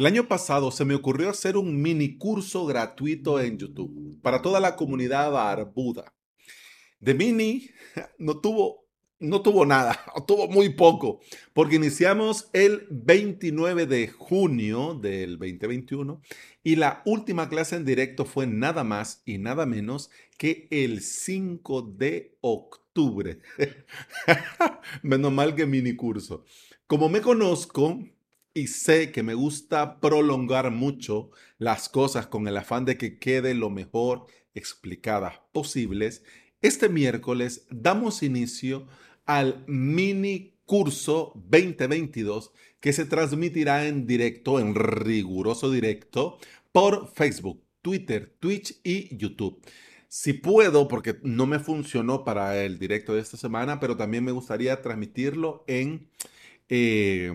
El año pasado se me ocurrió hacer un mini curso gratuito en YouTube para toda la comunidad barbuda. De mini no tuvo, no tuvo nada, tuvo muy poco, porque iniciamos el 29 de junio del 2021 y la última clase en directo fue nada más y nada menos que el 5 de octubre. Menos mal que mini curso. Como me conozco, y sé que me gusta prolongar mucho las cosas con el afán de que quede lo mejor explicadas posibles, este miércoles damos inicio al mini curso 2022 que se transmitirá en directo, en riguroso directo, por Facebook, Twitter, Twitch y YouTube. Si puedo, porque no me funcionó para el directo de esta semana, pero también me gustaría transmitirlo en eh,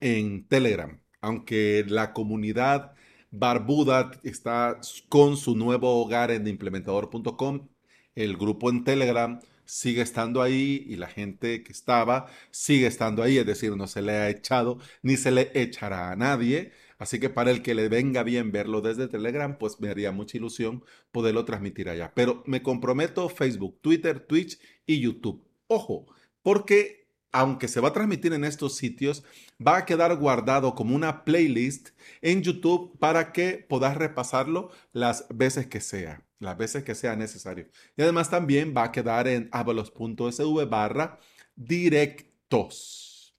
en Telegram, aunque la comunidad barbuda está con su nuevo hogar en implementador.com, el grupo en Telegram sigue estando ahí y la gente que estaba sigue estando ahí, es decir, no se le ha echado ni se le echará a nadie. Así que para el que le venga bien verlo desde Telegram, pues me haría mucha ilusión poderlo transmitir allá. Pero me comprometo Facebook, Twitter, Twitch y YouTube. Ojo, porque aunque se va a transmitir en estos sitios, va a quedar guardado como una playlist en YouTube para que puedas repasarlo las veces que sea, las veces que sea necesario. Y además también va a quedar en avalos.sv barra directos.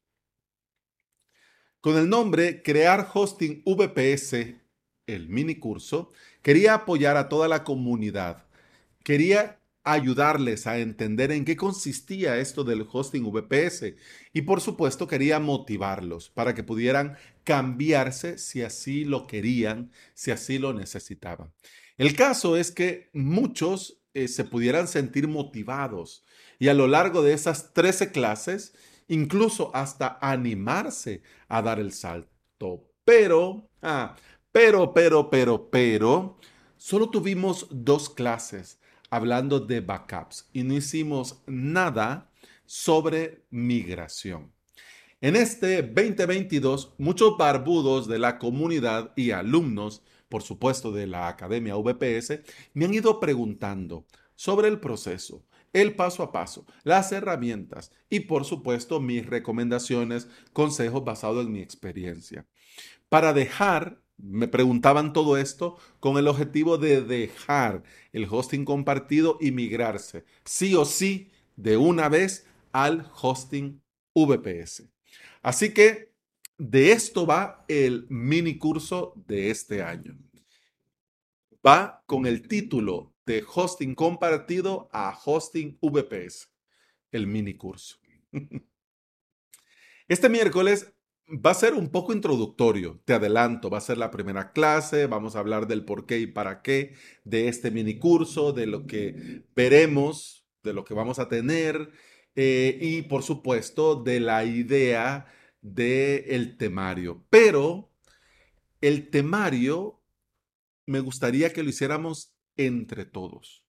Con el nombre Crear Hosting VPS, el mini curso, quería apoyar a toda la comunidad. Quería ayudarles a entender en qué consistía esto del hosting VPS y por supuesto quería motivarlos para que pudieran cambiarse si así lo querían, si así lo necesitaban. El caso es que muchos eh, se pudieran sentir motivados y a lo largo de esas 13 clases incluso hasta animarse a dar el salto. Pero, ah, pero, pero, pero, pero, solo tuvimos dos clases hablando de backups y no hicimos nada sobre migración. En este 2022, muchos barbudos de la comunidad y alumnos, por supuesto de la Academia VPS, me han ido preguntando sobre el proceso, el paso a paso, las herramientas y por supuesto mis recomendaciones, consejos basados en mi experiencia. Para dejar me preguntaban todo esto con el objetivo de dejar el hosting compartido y migrarse, sí o sí, de una vez al hosting VPS. Así que de esto va el mini curso de este año. Va con el título de hosting compartido a hosting VPS, el mini curso. Este miércoles Va a ser un poco introductorio, te adelanto, va a ser la primera clase, vamos a hablar del por qué y para qué de este mini curso, de lo que veremos, de lo que vamos a tener eh, y por supuesto de la idea del temario. Pero el temario me gustaría que lo hiciéramos entre todos,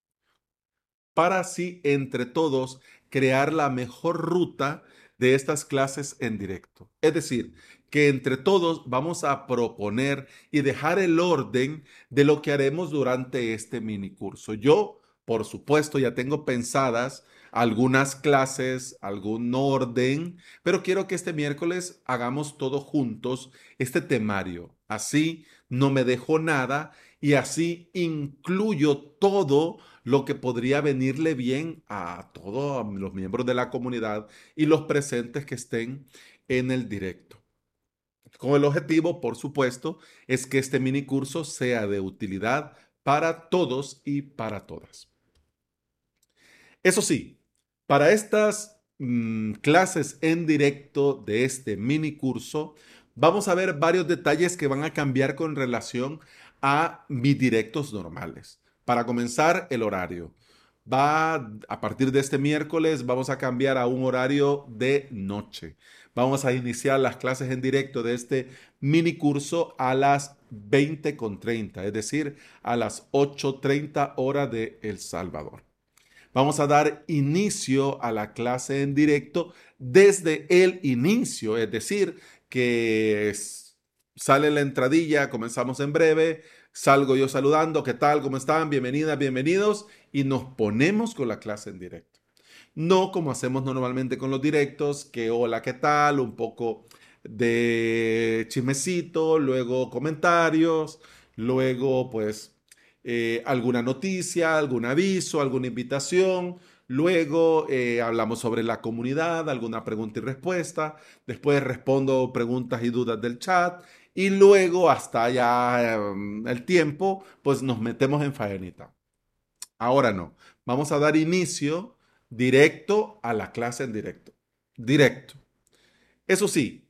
para así entre todos crear la mejor ruta de estas clases en directo. Es decir, que entre todos vamos a proponer y dejar el orden de lo que haremos durante este mini curso. Yo, por supuesto, ya tengo pensadas algunas clases, algún orden, pero quiero que este miércoles hagamos todos juntos este temario. Así no me dejo nada y así incluyo todo lo que podría venirle bien a todos los miembros de la comunidad y los presentes que estén en el directo. Con el objetivo, por supuesto, es que este mini curso sea de utilidad para todos y para todas. Eso sí, para estas mm, clases en directo de este mini curso, vamos a ver varios detalles que van a cambiar con relación a mis directos normales. Para comenzar, el horario. Va a partir de este miércoles, vamos a cambiar a un horario de noche. Vamos a iniciar las clases en directo de este mini curso a las 20.30, es decir, a las 8.30 hora de El Salvador. Vamos a dar inicio a la clase en directo desde el inicio, es decir, que sale la entradilla, comenzamos en breve, salgo yo saludando, ¿qué tal? ¿Cómo están? Bienvenidas, bienvenidos y nos ponemos con la clase en directo. No como hacemos normalmente con los directos, que hola, ¿qué tal? Un poco de chismecito, luego comentarios, luego pues eh, alguna noticia, algún aviso, alguna invitación, Luego eh, hablamos sobre la comunidad, alguna pregunta y respuesta. Después respondo preguntas y dudas del chat. Y luego, hasta ya em, el tiempo, pues nos metemos en faenita. Ahora no. Vamos a dar inicio directo a la clase en directo. Directo. Eso sí,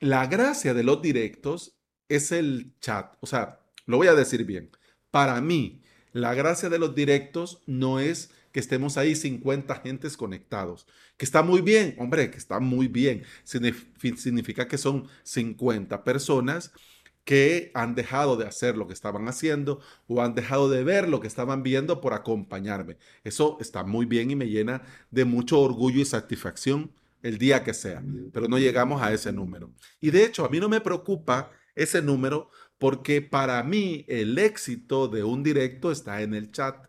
la gracia de los directos es el chat. O sea, lo voy a decir bien. Para mí, la gracia de los directos no es que estemos ahí 50 gentes conectados. Que está muy bien, hombre, que está muy bien. Significa que son 50 personas que han dejado de hacer lo que estaban haciendo o han dejado de ver lo que estaban viendo por acompañarme. Eso está muy bien y me llena de mucho orgullo y satisfacción el día que sea, pero no llegamos a ese número. Y de hecho, a mí no me preocupa ese número porque para mí el éxito de un directo está en el chat.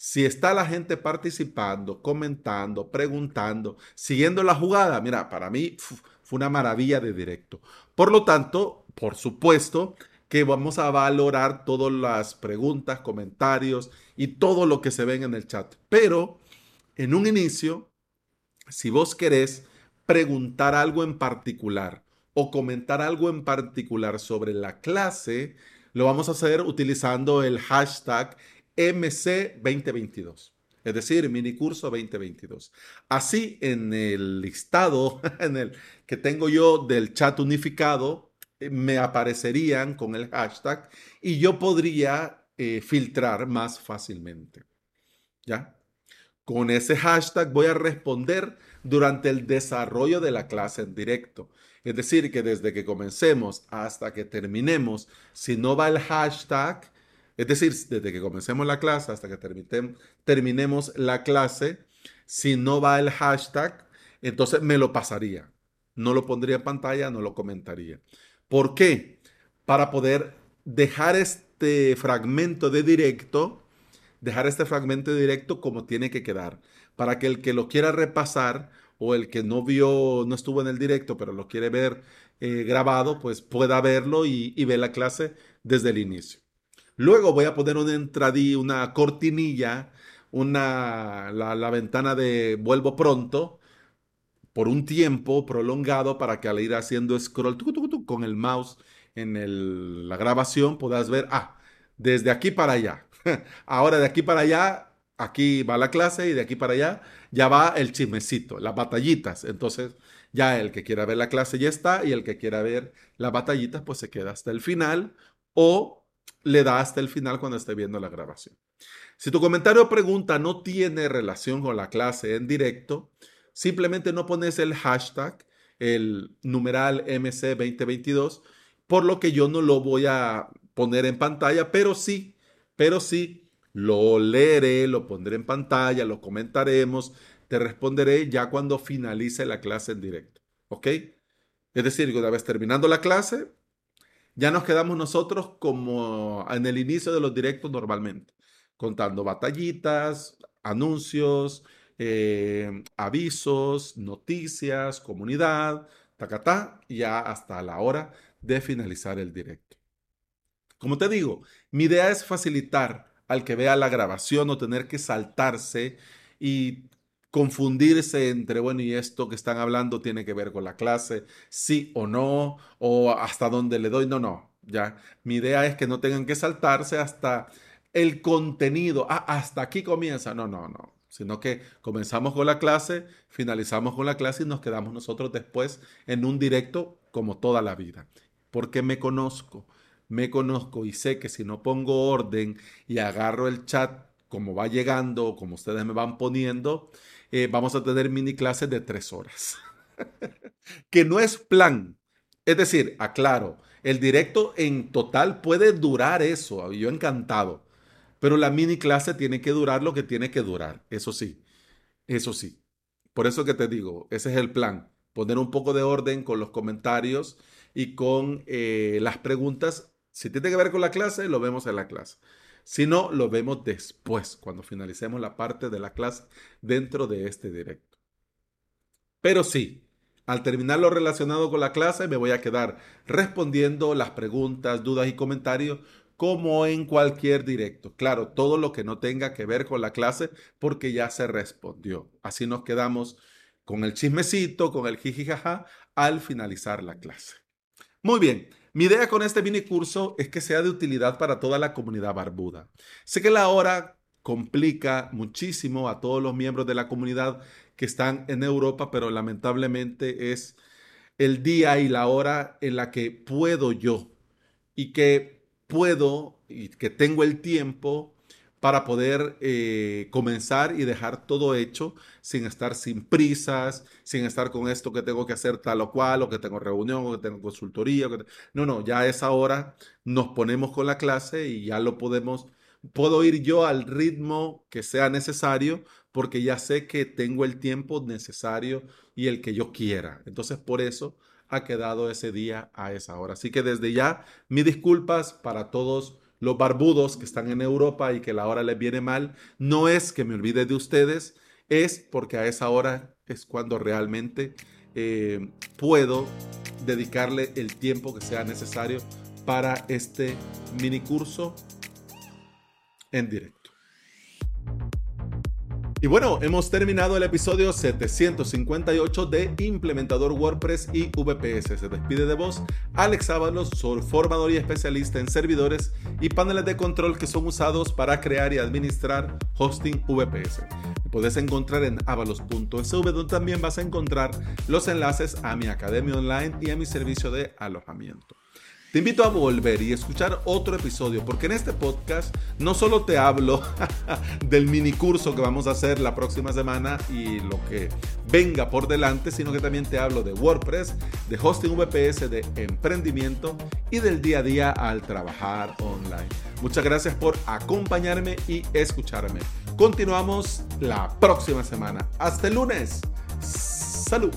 Si está la gente participando, comentando, preguntando, siguiendo la jugada, mira, para mí fue una maravilla de directo. Por lo tanto, por supuesto que vamos a valorar todas las preguntas, comentarios y todo lo que se ven en el chat. Pero en un inicio, si vos querés preguntar algo en particular o comentar algo en particular sobre la clase, lo vamos a hacer utilizando el hashtag MC 2022. Es decir, mini curso 2022. Así en el listado en el que tengo yo del chat unificado, eh, me aparecerían con el hashtag y yo podría eh, filtrar más fácilmente. ¿Ya? Con ese hashtag voy a responder durante el desarrollo de la clase en directo. Es decir, que desde que comencemos hasta que terminemos, si no va el hashtag, es decir, desde que comencemos la clase hasta que terminemos la clase, si no va el hashtag, entonces me lo pasaría. No lo pondría en pantalla, no lo comentaría. ¿Por qué? Para poder dejar este fragmento de directo, dejar este fragmento de directo como tiene que quedar. Para que el que lo quiera repasar o el que no vio, no estuvo en el directo, pero lo quiere ver eh, grabado, pues pueda verlo y, y ver la clase desde el inicio. Luego voy a poner una entradilla, una cortinilla, una, la, ventana de vuelvo pronto por un tiempo prolongado para que al ir haciendo scroll con el mouse en la grabación puedas ver, ah, desde aquí para allá. Ahora de aquí para allá, aquí va la clase y de aquí para allá ya va el chismecito, las batallitas. Entonces ya el que quiera ver la clase ya está y el que quiera ver las batallitas pues se queda hasta el final o le da hasta el final cuando esté viendo la grabación. Si tu comentario o pregunta no tiene relación con la clase en directo, simplemente no pones el hashtag, el numeral MC2022, por lo que yo no lo voy a poner en pantalla, pero sí, pero sí, lo leeré, lo pondré en pantalla, lo comentaremos, te responderé ya cuando finalice la clase en directo. ¿Ok? Es decir, una vez terminando la clase, ya nos quedamos nosotros como en el inicio de los directos normalmente, contando batallitas, anuncios, eh, avisos, noticias, comunidad, tacatá, ya hasta la hora de finalizar el directo. Como te digo, mi idea es facilitar al que vea la grabación o tener que saltarse y confundirse entre, bueno, y esto que están hablando tiene que ver con la clase, sí o no, o hasta dónde le doy, no, no, ya. Mi idea es que no tengan que saltarse hasta el contenido, ah, hasta aquí comienza, no, no, no, sino que comenzamos con la clase, finalizamos con la clase y nos quedamos nosotros después en un directo como toda la vida, porque me conozco. Me conozco y sé que si no pongo orden y agarro el chat como va llegando, como ustedes me van poniendo, eh, vamos a tener mini clases de tres horas. que no es plan. Es decir, aclaro, el directo en total puede durar eso, yo encantado. Pero la mini clase tiene que durar lo que tiene que durar, eso sí, eso sí. Por eso que te digo, ese es el plan. poner un poco de orden con los comentarios y con eh, las preguntas. Si tiene que ver con la clase, lo vemos en la clase. Si no, lo vemos después, cuando finalicemos la parte de la clase dentro de este directo. Pero sí, al terminar lo relacionado con la clase, me voy a quedar respondiendo las preguntas, dudas y comentarios como en cualquier directo. Claro, todo lo que no tenga que ver con la clase porque ya se respondió. Así nos quedamos con el chismecito, con el jijijaja al finalizar la clase. Muy bien, mi idea con este mini curso es que sea de utilidad para toda la comunidad barbuda. Sé que la hora complica muchísimo a todos los miembros de la comunidad que están en Europa, pero lamentablemente es el día y la hora en la que puedo yo y que puedo y que tengo el tiempo para poder eh, comenzar y dejar todo hecho sin estar sin prisas, sin estar con esto que tengo que hacer tal o cual, o que tengo reunión, o que tengo consultoría. No, no, ya a esa hora nos ponemos con la clase y ya lo podemos, puedo ir yo al ritmo que sea necesario porque ya sé que tengo el tiempo necesario y el que yo quiera. Entonces, por eso ha quedado ese día a esa hora. Así que desde ya, mis disculpas para todos los barbudos que están en Europa y que la hora les viene mal. No es que me olvide de ustedes, es porque a esa hora es cuando realmente eh, puedo dedicarle el tiempo que sea necesario para este mini curso en directo. Y bueno, hemos terminado el episodio 758 de Implementador WordPress y VPS. Se despide de vos Alex Ábalos, formador y especialista en servidores y paneles de control que son usados para crear y administrar hosting VPS. puedes encontrar en avalos.sv donde también vas a encontrar los enlaces a mi academia online y a mi servicio de alojamiento. Te invito a volver y escuchar otro episodio, porque en este podcast no solo te hablo del mini curso que vamos a hacer la próxima semana y lo que venga por delante, sino que también te hablo de WordPress, de hosting VPS, de emprendimiento y del día a día al trabajar online. Muchas gracias por acompañarme y escucharme. Continuamos la próxima semana. Hasta el lunes. Salud.